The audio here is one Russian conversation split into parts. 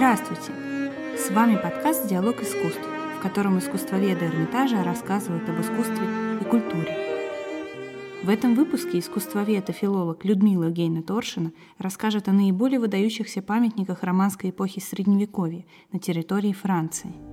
Здравствуйте! С вами подкаст «Диалог искусств», в котором искусствоведы Эрмитажа рассказывают об искусстве и культуре. В этом выпуске искусствовед и филолог Людмила Гейна Торшина расскажет о наиболее выдающихся памятниках романской эпохи Средневековья на территории Франции –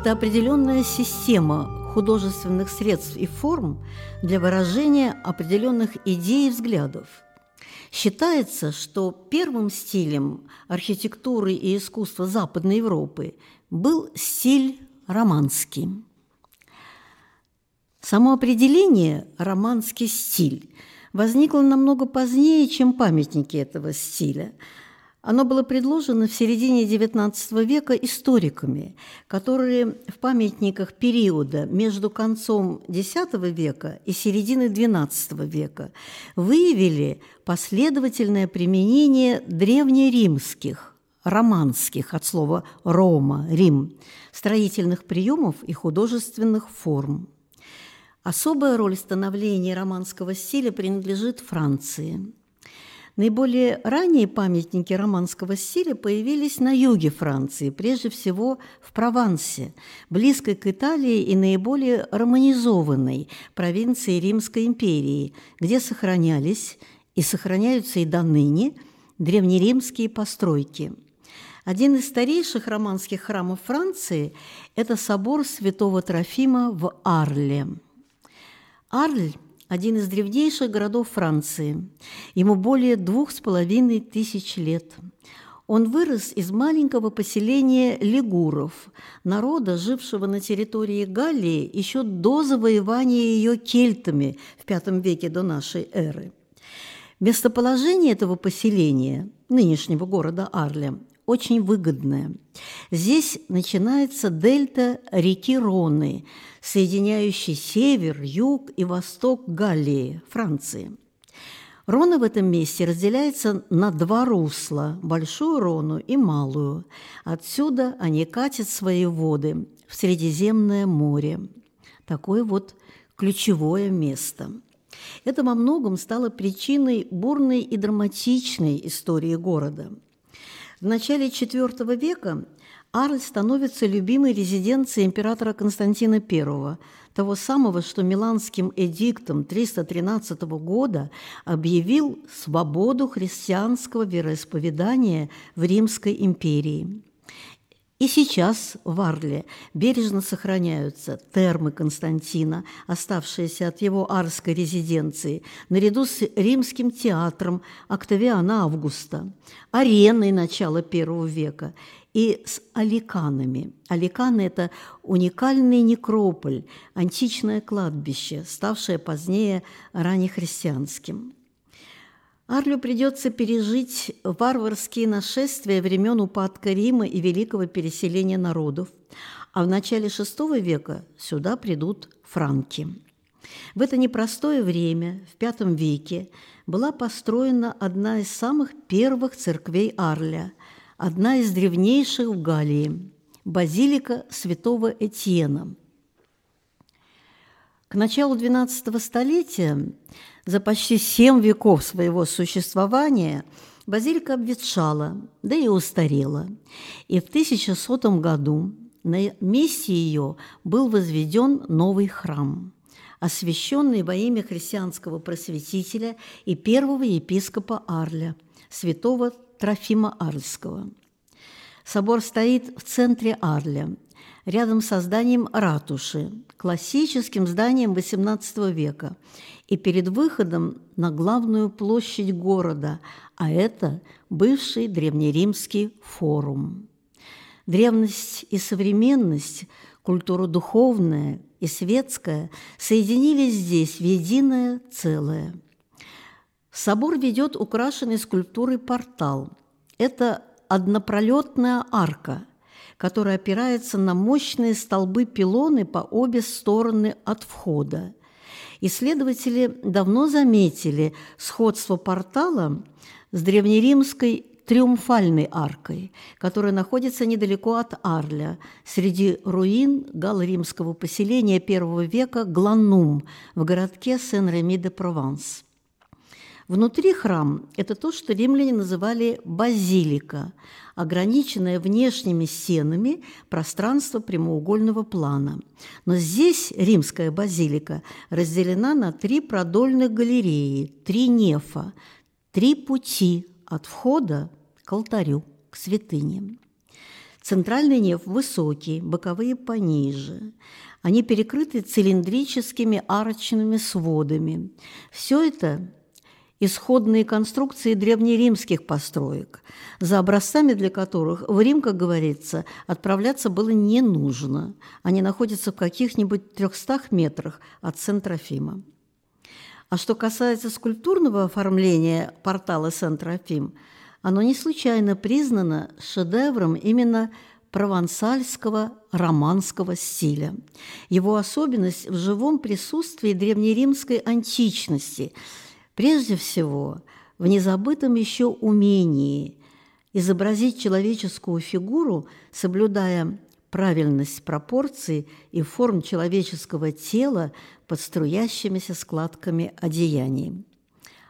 это определенная система художественных средств и форм для выражения определенных идей и взглядов. Считается, что первым стилем архитектуры и искусства Западной Европы был стиль романский. Само определение «романский стиль» возникло намного позднее, чем памятники этого стиля – оно было предложено в середине XIX века историками, которые в памятниках периода между концом X века и серединой XII века выявили последовательное применение древнеримских, романских, от слова «Рома», «Рим», строительных приемов и художественных форм. Особая роль становления романского стиля принадлежит Франции – Наиболее ранние памятники романского стиля появились на юге Франции, прежде всего в Провансе, близкой к Италии и наиболее романизованной провинции Римской империи, где сохранялись и сохраняются и до ныне древнеримские постройки. Один из старейших романских храмов Франции – это собор святого Трофима в Арле. Арль один из древнейших городов Франции. Ему более двух с половиной тысяч лет. Он вырос из маленького поселения лигуров, народа, жившего на территории Галлии еще до завоевания ее кельтами в V веке до нашей эры. Местоположение этого поселения, нынешнего города Арля, очень выгодное. Здесь начинается дельта реки Роны, соединяющий север, юг и восток Галлии, Франции. Рона в этом месте разделяется на два русла – Большую Рону и Малую. Отсюда они катят свои воды в Средиземное море. Такое вот ключевое место. Это во многом стало причиной бурной и драматичной истории города – в начале IV века Арль становится любимой резиденцией императора Константина I, того самого, что Миланским эдиктом 313 года объявил свободу христианского вероисповедания в Римской империи. И сейчас в Арле бережно сохраняются термы Константина, оставшиеся от его арской резиденции, наряду с римским театром Октавиана Августа, ареной начала I века и с аликанами. Аликаны – это уникальный некрополь, античное кладбище, ставшее позднее раннехристианским. Арлю придется пережить варварские нашествия времен упадка Рима и великого переселения народов, а в начале VI века сюда придут франки. В это непростое время, в V веке, была построена одна из самых первых церквей Арля, одна из древнейших в Галлии – базилика святого Этьена. К началу XII столетия за почти семь веков своего существования базилика обветшала, да и устарела. И в 1100 году на месте ее был возведен новый храм, освященный во имя христианского просветителя и первого епископа Арля, святого Трофима Арльского. Собор стоит в центре Арля, рядом с зданием ратуши, классическим зданием XVIII века, и перед выходом на главную площадь города, а это бывший древнеримский форум. Древность и современность, культура духовная и светская соединились здесь в единое целое. Собор ведет украшенный скульптурой портал. Это однопролетная арка, которая опирается на мощные столбы-пилоны по обе стороны от входа. Исследователи давно заметили сходство портала с древнеримской триумфальной аркой, которая находится недалеко от Арля, среди руин галло-римского поселения первого века Гланум в городке Сен-Реми-де-Прованс. Внутри храм – это то, что римляне называли базилика, ограниченное внешними стенами пространство прямоугольного плана. Но здесь римская базилика разделена на три продольных галереи, три нефа, три пути от входа к алтарю, к святыне. Центральный неф высокий, боковые пониже. Они перекрыты цилиндрическими арочными сводами. Все это исходные конструкции древнеримских построек, за образцами для которых в Рим, как говорится, отправляться было не нужно. Они находятся в каких-нибудь трехстах метрах от Сент-Трофима. А что касается скульптурного оформления портала Сент-Трофим, оно не случайно признано шедевром именно провансальского романского стиля. Его особенность в живом присутствии древнеримской античности – Прежде всего, в незабытом еще умении изобразить человеческую фигуру, соблюдая правильность пропорций и форм человеческого тела под струящимися складками одеяний.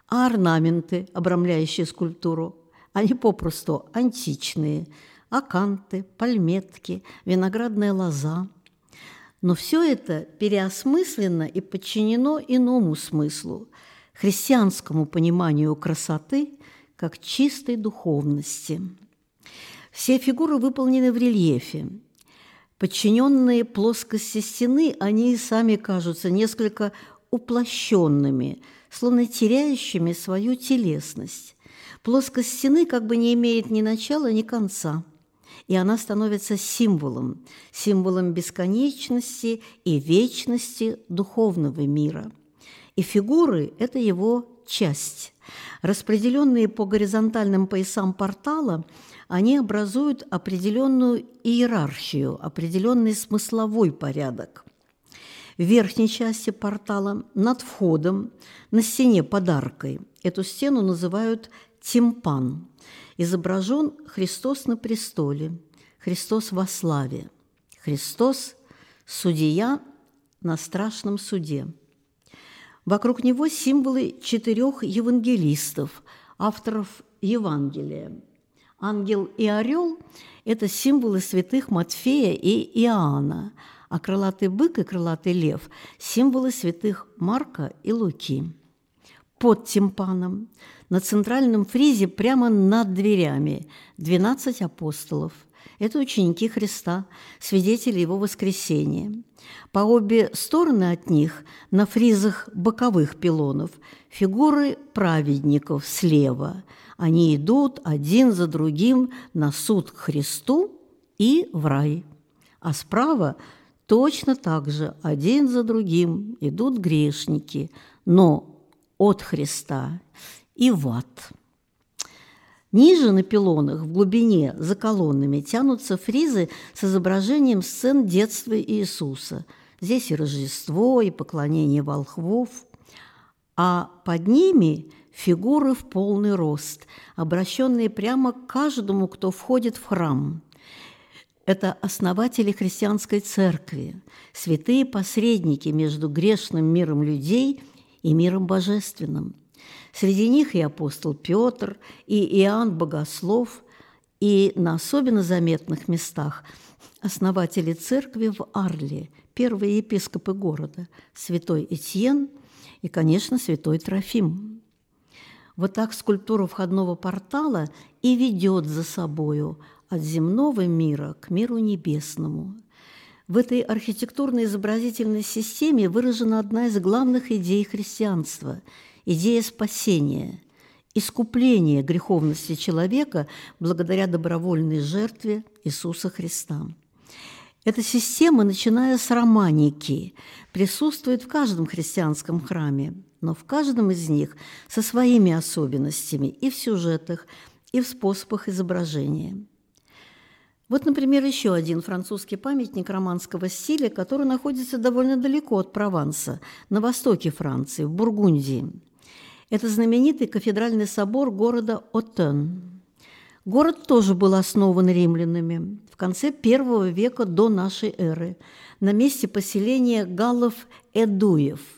А орнаменты, обрамляющие скульптуру, они попросту античные – аканты, пальметки, виноградная лоза. Но все это переосмыслено и подчинено иному смыслу – христианскому пониманию красоты как чистой духовности. Все фигуры выполнены в рельефе. Подчиненные плоскости стены, они и сами кажутся несколько уплощенными, словно теряющими свою телесность. Плоскость стены как бы не имеет ни начала, ни конца, и она становится символом, символом бесконечности и вечности духовного мира – и фигуры – это его часть. Распределенные по горизонтальным поясам портала, они образуют определенную иерархию, определенный смысловой порядок. В верхней части портала, над входом, на стене подаркой, эту стену называют тимпан. Изображен Христос на престоле, Христос во славе, Христос – судья на страшном суде – Вокруг него символы четырех евангелистов, авторов Евангелия. Ангел и орел – это символы святых Матфея и Иоанна, а крылатый бык и крылатый лев – символы святых Марка и Луки. Под тимпаном на центральном фризе прямо над дверями 12 апостолов – это ученики Христа, свидетели Его воскресения. По обе стороны от них, на фризах боковых пилонов, фигуры праведников слева. Они идут один за другим на суд к Христу и в рай. А справа точно так же один за другим идут грешники, но от Христа и в ад. Ниже на пилонах, в глубине, за колоннами, тянутся фризы с изображением сцен детства Иисуса. Здесь и Рождество, и поклонение волхвов. А под ними фигуры в полный рост, обращенные прямо к каждому, кто входит в храм. Это основатели христианской церкви, святые посредники между грешным миром людей и миром божественным – Среди них и апостол Петр, и Иоанн Богослов, и на особенно заметных местах основатели церкви в Арле, первые епископы города, святой Этьен и, конечно, святой Трофим. Вот так скульптура входного портала и ведет за собою от земного мира к миру небесному. В этой архитектурно-изобразительной системе выражена одна из главных идей христианства – идея спасения, искупления греховности человека благодаря добровольной жертве Иисуса Христа. Эта система, начиная с романики, присутствует в каждом христианском храме, но в каждом из них со своими особенностями и в сюжетах, и в способах изображения. Вот, например, еще один французский памятник романского стиля, который находится довольно далеко от Прованса, на востоке Франции, в Бургундии. Это знаменитый кафедральный собор города Отен. Город тоже был основан римлянами в конце первого века до нашей эры на месте поселения галлов-эдуев –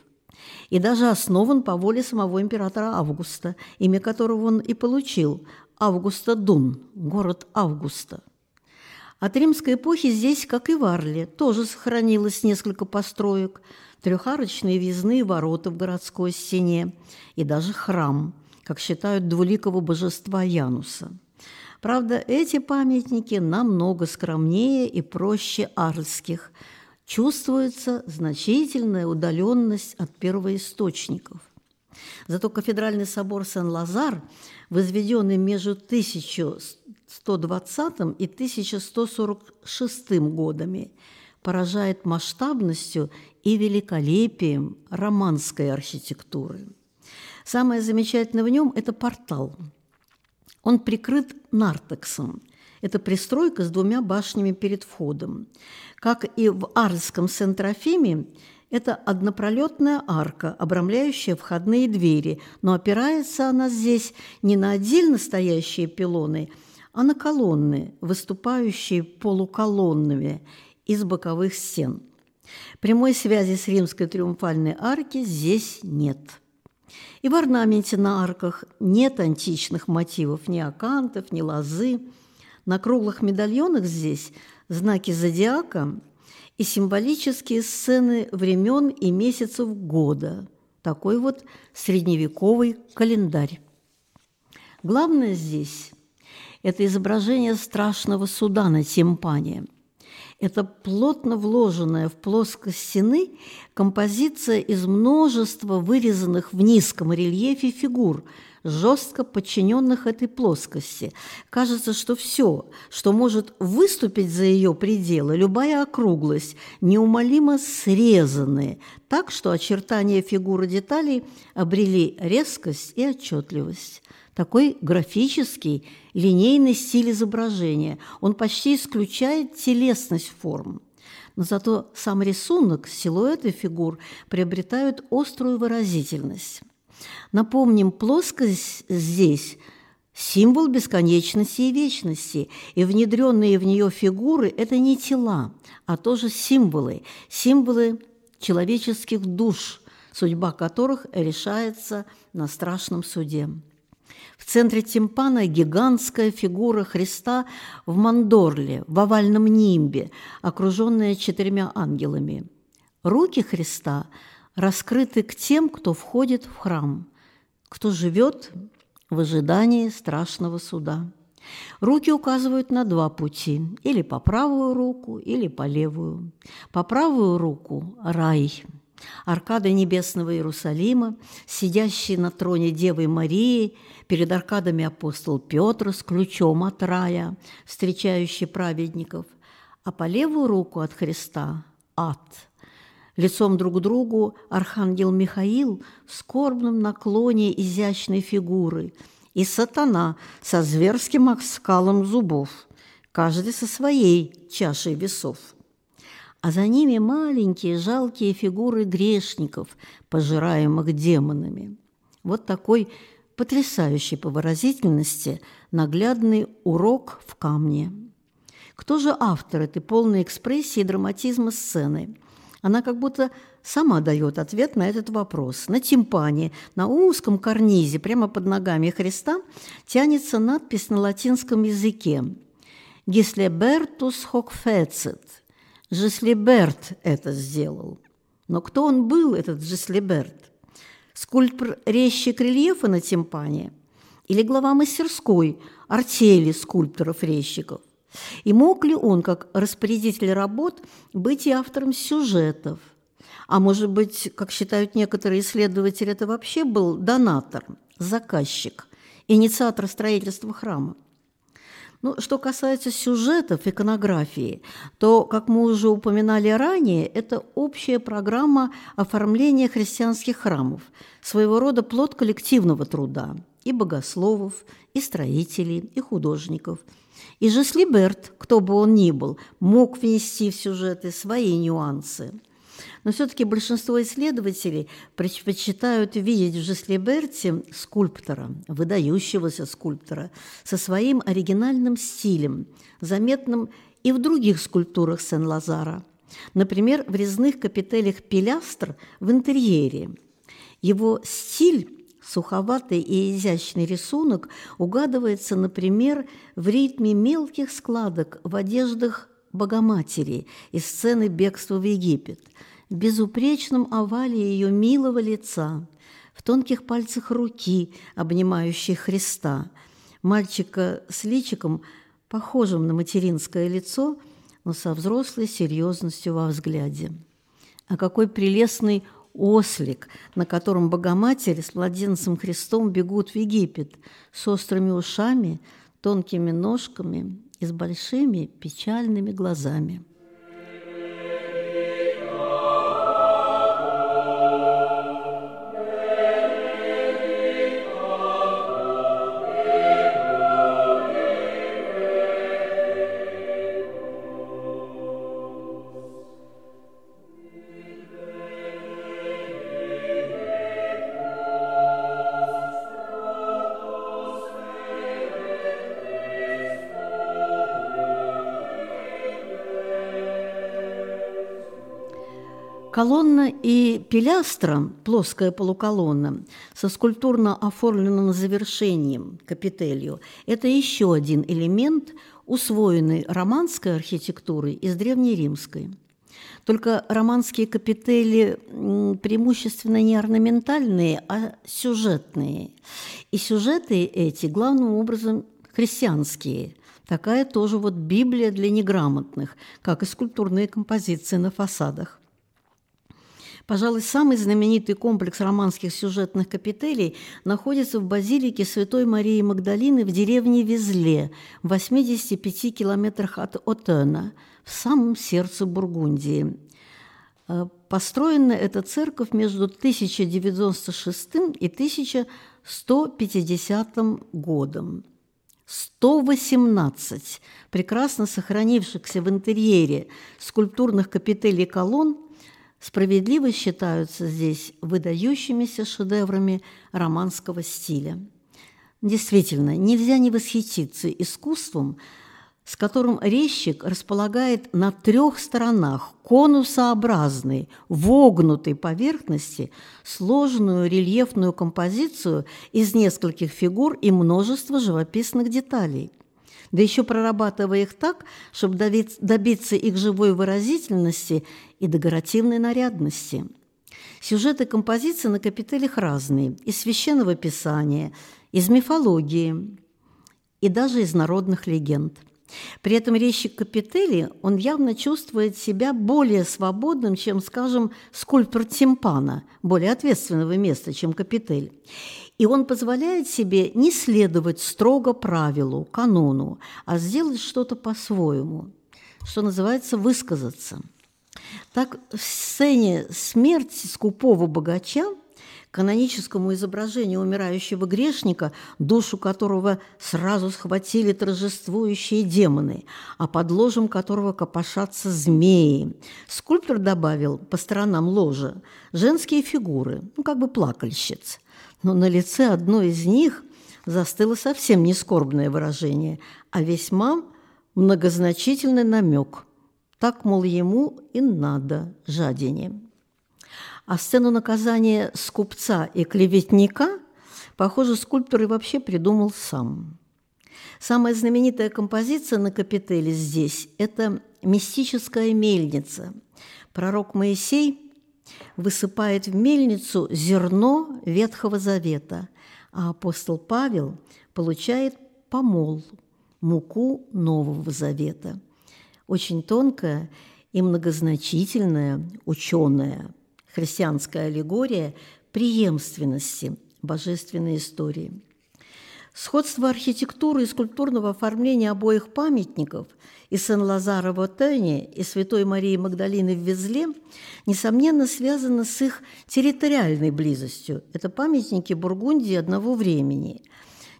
и даже основан по воле самого императора Августа, имя которого он и получил – Августа Дун, город Августа. От римской эпохи здесь, как и в Арле, тоже сохранилось несколько построек, трехарочные въездные ворота в городской стене и даже храм, как считают двуликого божества Януса. Правда, эти памятники намного скромнее и проще арльских – чувствуется значительная удаленность от первоисточников. Зато кафедральный собор Сен-Лазар, возведенный между 1120 и 1146 годами, поражает масштабностью и великолепием романской архитектуры. Самое замечательное в нем – это портал. Он прикрыт нартексом – это пристройка с двумя башнями перед входом. Как и в Арльском Сентрофиме, это однопролетная арка, обрамляющая входные двери, но опирается она здесь не на отдельно стоящие пилоны, а на колонны, выступающие полуколоннами из боковых стен. Прямой связи с римской триумфальной арки здесь нет. И в орнаменте на арках нет античных мотивов ни акантов, ни лозы – на круглых медальонах здесь знаки зодиака и символические сцены времен и месяцев года. Такой вот средневековый календарь. Главное здесь – это изображение страшного суда на тимпане. Это плотно вложенная в плоскость стены композиция из множества вырезанных в низком рельефе фигур – жестко подчиненных этой плоскости. Кажется, что все, что может выступить за ее пределы, любая округлость, неумолимо срезаны, так что очертания фигуры деталей обрели резкость и отчетливость. Такой графический, линейный стиль изображения. Он почти исключает телесность форм. Но зато сам рисунок, силуэты фигур приобретают острую выразительность. Напомним, плоскость здесь – символ бесконечности и вечности, и внедренные в нее фигуры – это не тела, а тоже символы, символы человеческих душ, судьба которых решается на страшном суде. В центре тимпана гигантская фигура Христа в мандорле, в овальном нимбе, окруженная четырьмя ангелами. Руки Христа – раскрыты к тем, кто входит в храм, кто живет в ожидании страшного суда. Руки указывают на два пути – или по правую руку, или по левую. По правую руку – рай, аркады небесного Иерусалима, сидящий на троне Девы Марии, перед аркадами апостол Петр с ключом от рая, встречающий праведников, а по левую руку от Христа – ад – Лицом друг к другу архангел Михаил в скорбном наклоне изящной фигуры и сатана со зверским оскалом зубов, каждый со своей чашей весов. А за ними маленькие жалкие фигуры грешников, пожираемых демонами. Вот такой потрясающий по выразительности наглядный урок в камне. Кто же автор этой полной экспрессии и драматизма сцены – она как будто сама дает ответ на этот вопрос. На тимпане, на узком карнизе, прямо под ногами Христа, тянется надпись на латинском языке «Гислебертус хокфецит». Жеслиберт это сделал. Но кто он был, этот Жеслиберт? Скульптор-резчик рельефа на тимпане? Или глава мастерской, артели скульпторов-резчиков? И мог ли он, как распорядитель работ, быть и автором сюжетов? А может быть, как считают некоторые исследователи, это вообще был донатор, заказчик, инициатор строительства храма? Ну, что касается сюжетов иконографии, то, как мы уже упоминали ранее, это общая программа оформления христианских храмов, своего рода плод коллективного труда. и богословов, и строителей, и художников. И Жеслиберт, кто бы он ни был, мог внести в сюжеты свои нюансы. Но все-таки большинство исследователей предпочитают видеть в Жеслиберте скульптора, выдающегося скульптора, со своим оригинальным стилем, заметным и в других скульптурах Сен-Лазара, например, в резных капителях пилястр в интерьере. Его стиль Суховатый и изящный рисунок угадывается, например, в ритме мелких складок в одеждах Богоматери из сцены бегства в Египет, в безупречном овале ее милого лица, в тонких пальцах руки, обнимающей Христа, мальчика с личиком, похожим на материнское лицо, но со взрослой серьезностью во взгляде. А какой прелестный ослик, на котором Богоматерь с младенцем Христом бегут в Египет с острыми ушами, тонкими ножками и с большими печальными глазами. Колонна и пилястра, плоская полуколонна, со скульптурно оформленным завершением, капителью, это еще один элемент, усвоенный романской архитектурой из древнеримской. Только романские капители преимущественно не орнаментальные, а сюжетные. И сюжеты эти главным образом христианские. Такая тоже вот Библия для неграмотных, как и скульптурные композиции на фасадах. Пожалуй, самый знаменитый комплекс романских сюжетных капителей находится в базилике Святой Марии Магдалины в деревне Везле, в 85 километрах от Отена, в самом сердце Бургундии. Э, построена эта церковь между 1096 и 1150 годом. 118 прекрасно сохранившихся в интерьере скульптурных капителей колонн справедливо считаются здесь выдающимися шедеврами романского стиля. Действительно, нельзя не восхититься искусством, с которым резчик располагает на трех сторонах конусообразной, вогнутой поверхности сложную рельефную композицию из нескольких фигур и множества живописных деталей – да еще прорабатывая их так, чтобы добиться их живой выразительности и декоративной нарядности. Сюжеты композиции на капителях разные – из священного писания, из мифологии и даже из народных легенд. При этом резчик Капители, он явно чувствует себя более свободным, чем, скажем, скульптор тимпана, более ответственного места, чем Капитель. И он позволяет себе не следовать строго правилу, канону, а сделать что-то по-своему, что называется высказаться. Так в сцене смерти скупого богача каноническому изображению умирающего грешника, душу которого сразу схватили торжествующие демоны, а под ложем которого копошатся змеи. Скульптор добавил по сторонам ложа женские фигуры, ну, как бы плакальщиц но на лице одной из них застыло совсем не скорбное выражение, а весьма многозначительный намек. Так, мол, ему и надо жадине. А сцену наказания скупца и клеветника, похоже, скульптор и вообще придумал сам. Самая знаменитая композиция на капителе здесь – это мистическая мельница. Пророк Моисей высыпает в мельницу зерно Ветхого Завета, а апостол Павел получает помол, муку Нового Завета. Очень тонкая и многозначительная ученая христианская аллегория преемственности божественной истории. Сходство архитектуры и скульптурного оформления обоих памятников и Сен-Лазара в Отене, и Святой Марии Магдалины в Везле, несомненно, связано с их территориальной близостью. Это памятники Бургундии одного времени.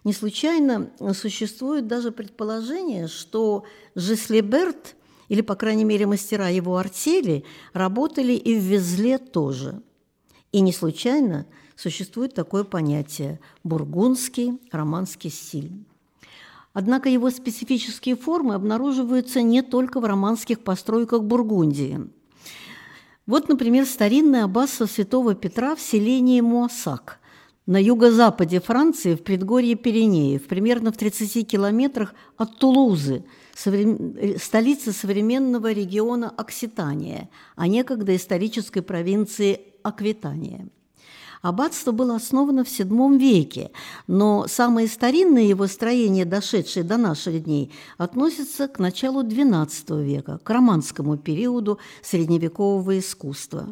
Не случайно существует даже предположение, что Жеслеберт, или, по крайней мере, мастера его артели, работали и в Везле тоже. И не случайно – существует такое понятие – бургундский романский стиль. Однако его специфические формы обнаруживаются не только в романских постройках Бургундии. Вот, например, старинное аббатство святого Петра в селении Муасак на юго-западе Франции, в предгорье Пиренеев, примерно в 30 километрах от Тулузы, столицы современного региона Окситания, а некогда исторической провинции Аквитания – Аббатство было основано в VII веке, но самые старинные его строения, дошедшие до наших дней, относятся к началу XII века, к романскому периоду средневекового искусства.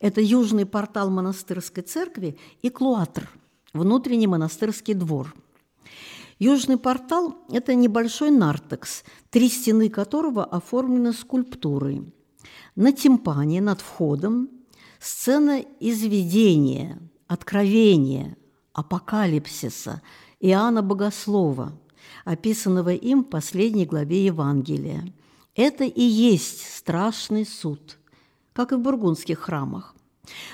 Это южный портал монастырской церкви и клуатр, внутренний монастырский двор. Южный портал – это небольшой нартекс, три стены которого оформлены скульптурой. На тимпане над входом сцена изведения – откровения, апокалипсиса Иоанна Богослова, описанного им в последней главе Евангелия. Это и есть страшный суд, как и в бургундских храмах.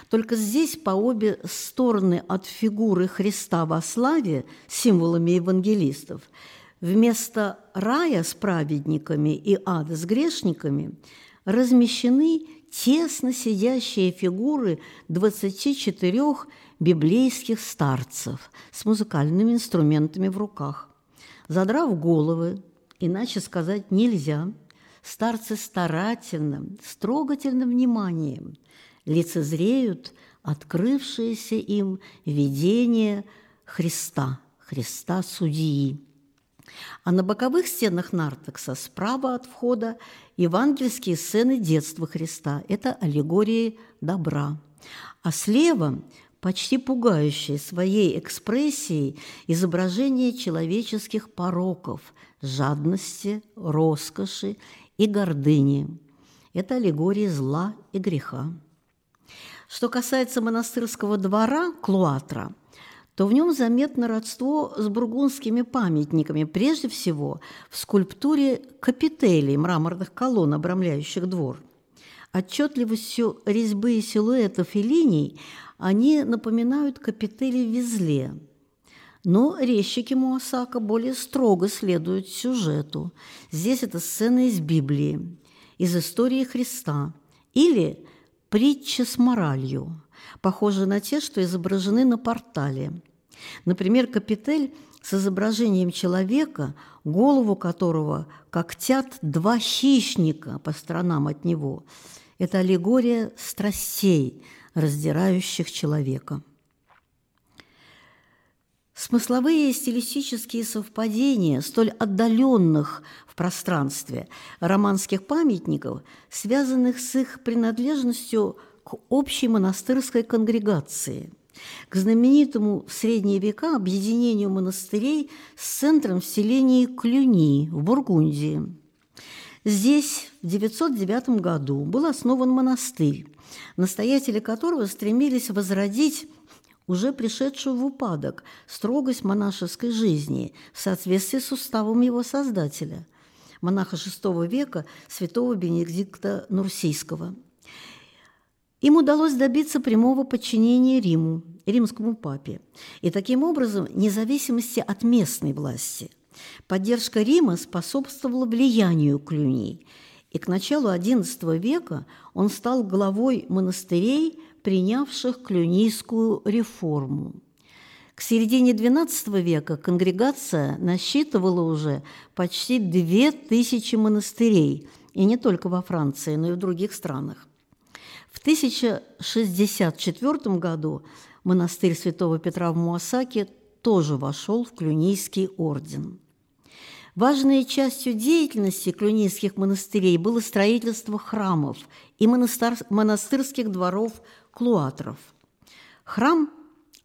Только здесь по обе стороны от фигуры Христа во славе, символами евангелистов, вместо рая с праведниками и ада с грешниками размещены тесно сидящие фигуры 24 библейских старцев с музыкальными инструментами в руках. Задрав головы, иначе сказать нельзя, старцы старательным, с трогательным вниманием лицезреют открывшееся им видение Христа, Христа Судьи. А на боковых стенах нартекса справа от входа евангельские сцены детства Христа – это аллегории добра. А слева почти пугающее своей экспрессией изображение человеческих пороков – жадности, роскоши и гордыни. Это аллегория зла и греха. Что касается монастырского двора Клуатра, то в нем заметно родство с бургундскими памятниками, прежде всего в скульптуре капителей мраморных колонн, обрамляющих двор. Отчетливостью резьбы и силуэтов и линий они напоминают капители в Везле. Но резчики Муасака более строго следуют сюжету. Здесь это сцена из Библии, из истории Христа или притча с моралью, похожие на те, что изображены на портале. Например, капитель с изображением человека, голову которого когтят два хищника по сторонам от него. Это аллегория страстей – раздирающих человека. Смысловые и стилистические совпадения столь отдаленных в пространстве романских памятников, связанных с их принадлежностью к общей монастырской конгрегации, к знаменитому в средние века объединению монастырей с центром в селении Клюни в Бургундии. Здесь в 909 году был основан монастырь, настоятели которого стремились возродить уже пришедшую в упадок строгость монашеской жизни в соответствии с уставом его создателя, монаха VI века святого Бенедикта Нурсийского. Им удалось добиться прямого подчинения Риму, римскому папе, и таким образом независимости от местной власти. Поддержка Рима способствовала влиянию Клюни – и к началу XI века он стал главой монастырей, принявших клюнийскую реформу. К середине XII века конгрегация насчитывала уже почти две тысячи монастырей, и не только во Франции, но и в других странах. В 1064 году монастырь святого Петра в Муасаке тоже вошел в Клюнийский орден. Важной частью деятельности клюнийских монастырей было строительство храмов и монастырских дворов клуатров. Храм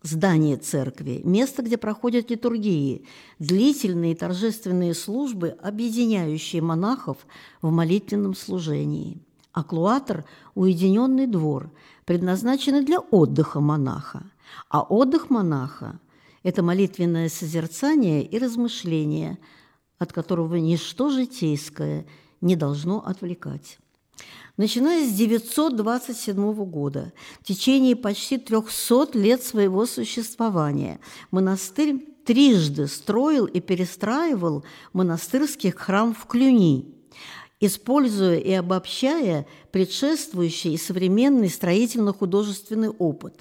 здание церкви, место, где проходят литургии, длительные торжественные службы, объединяющие монахов в молитвенном служении. А клуатр – уединенный двор, предназначенный для отдыха монаха. А отдых монаха – это молитвенное созерцание и размышление, от которого ничто житейское не должно отвлекать. Начиная с 927 года, в течение почти 300 лет своего существования, монастырь трижды строил и перестраивал монастырский храм в Клюни – используя и обобщая предшествующий и современный строительно-художественный опыт,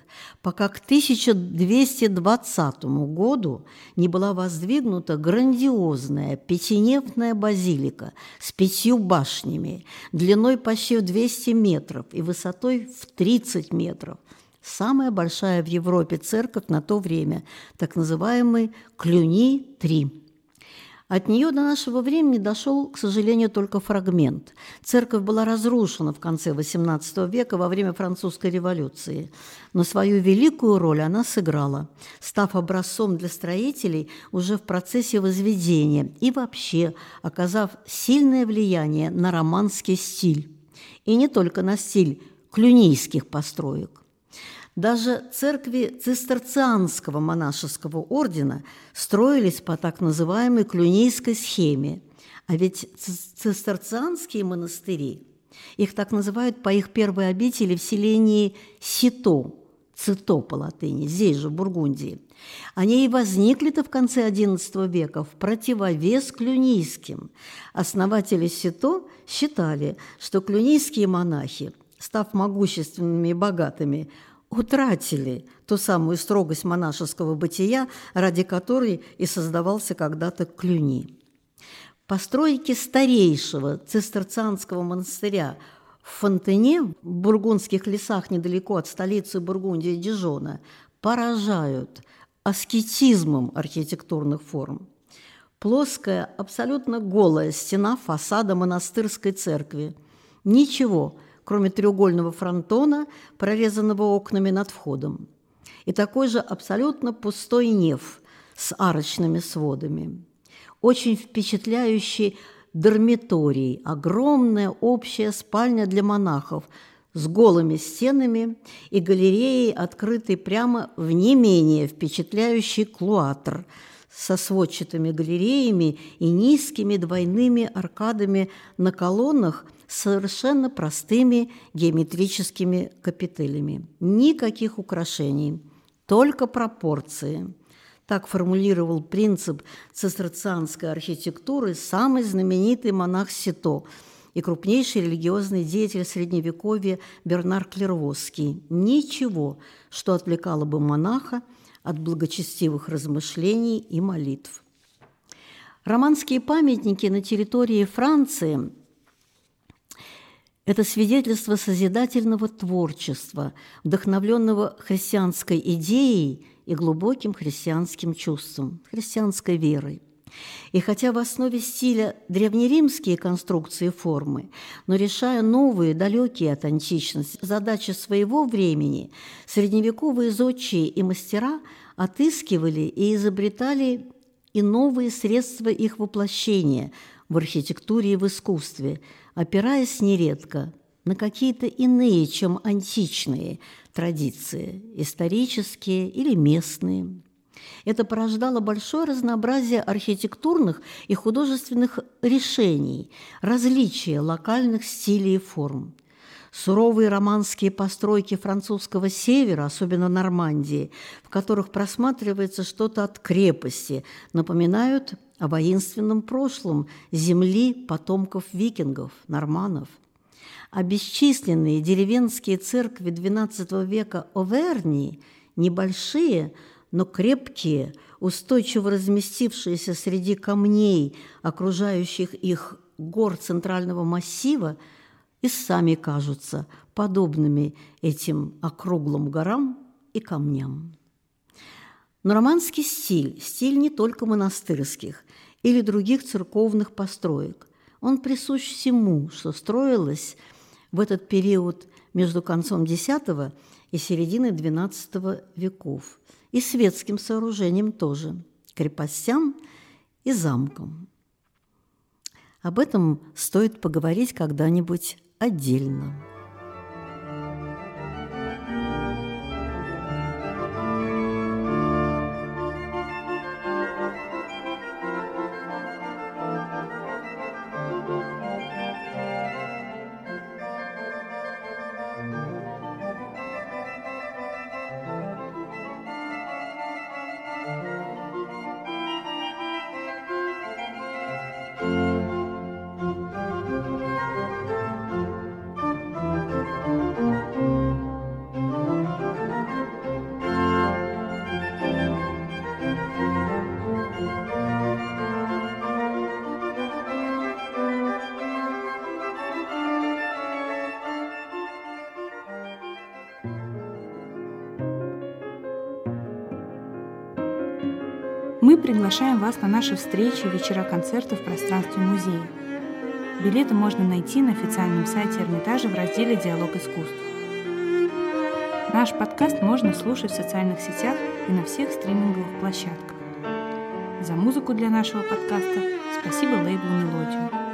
пока к 1220 году не была воздвигнута грандиозная пятинефная базилика с пятью башнями, длиной почти в 200 метров и высотой в 30 метров, самая большая в Европе церковь на то время, так называемый Клюни-3. От нее до нашего времени дошел, к сожалению, только фрагмент. Церковь была разрушена в конце XVIII века во время французской революции, но свою великую роль она сыграла, став образцом для строителей уже в процессе возведения и вообще оказав сильное влияние на романский стиль. И не только на стиль клюнийских построек. Даже церкви цистерцианского монашеского ордена строились по так называемой клюнийской схеме. А ведь цистерцианские монастыри, их так называют по их первой обители в селении Сито, Цито по латыни, здесь же, в Бургундии. Они и возникли-то в конце XI века в противовес клюнийским. Основатели Сито считали, что клюнийские монахи, став могущественными и богатыми, утратили ту самую строгость монашеского бытия, ради которой и создавался когда-то Клюни. Постройки старейшего цистерцианского монастыря в Фонтене, в бургундских лесах недалеко от столицы Бургундии Дижона, поражают аскетизмом архитектурных форм. Плоская, абсолютно голая стена фасада монастырской церкви. Ничего, кроме треугольного фронтона, прорезанного окнами над входом, и такой же абсолютно пустой неф с арочными сводами. Очень впечатляющий дармиторий, огромная общая спальня для монахов с голыми стенами и галереей, открытой прямо в не менее впечатляющий клуатр со сводчатыми галереями и низкими двойными аркадами на колоннах – совершенно простыми геометрическими капителями. Никаких украшений, только пропорции. Так формулировал принцип цистерцианской архитектуры самый знаменитый монах Сито и крупнейший религиозный деятель Средневековья Бернар Клервосский. Ничего, что отвлекало бы монаха от благочестивых размышлений и молитв. Романские памятники на территории Франции – это свидетельство созидательного творчества, вдохновленного христианской идеей и глубоким христианским чувством, христианской верой. И хотя в основе стиля древнеримские конструкции формы, но решая новые, далекие от античности задачи своего времени, средневековые зодчие и мастера отыскивали и изобретали и новые средства их воплощения в архитектуре и в искусстве – опираясь нередко на какие-то иные, чем античные традиции, исторические или местные. Это порождало большое разнообразие архитектурных и художественных решений, различия локальных стилей и форм. Суровые романские постройки французского севера, особенно Нормандии, в которых просматривается что-то от крепости, напоминают о воинственном прошлом земли потомков викингов, норманов. А бесчисленные деревенские церкви XII века Овернии, небольшие, но крепкие, устойчиво разместившиеся среди камней, окружающих их гор центрального массива, и сами кажутся подобными этим округлым горам и камням. Но романский стиль – стиль не только монастырских или других церковных построек. Он присущ всему, что строилось в этот период между концом X и серединой XII веков. и светским сооружениям тоже, крепостям и замкам. Об этом стоит поговорить когда-нибудь отдельно. Приглашаем вас на наши встречи, вечера концерты в пространстве музея. Билеты можно найти на официальном сайте Эрмитажа в разделе «Диалог искусств». Наш подкаст можно слушать в социальных сетях и на всех стриминговых площадках. За музыку для нашего подкаста спасибо лейблу «Мелодию».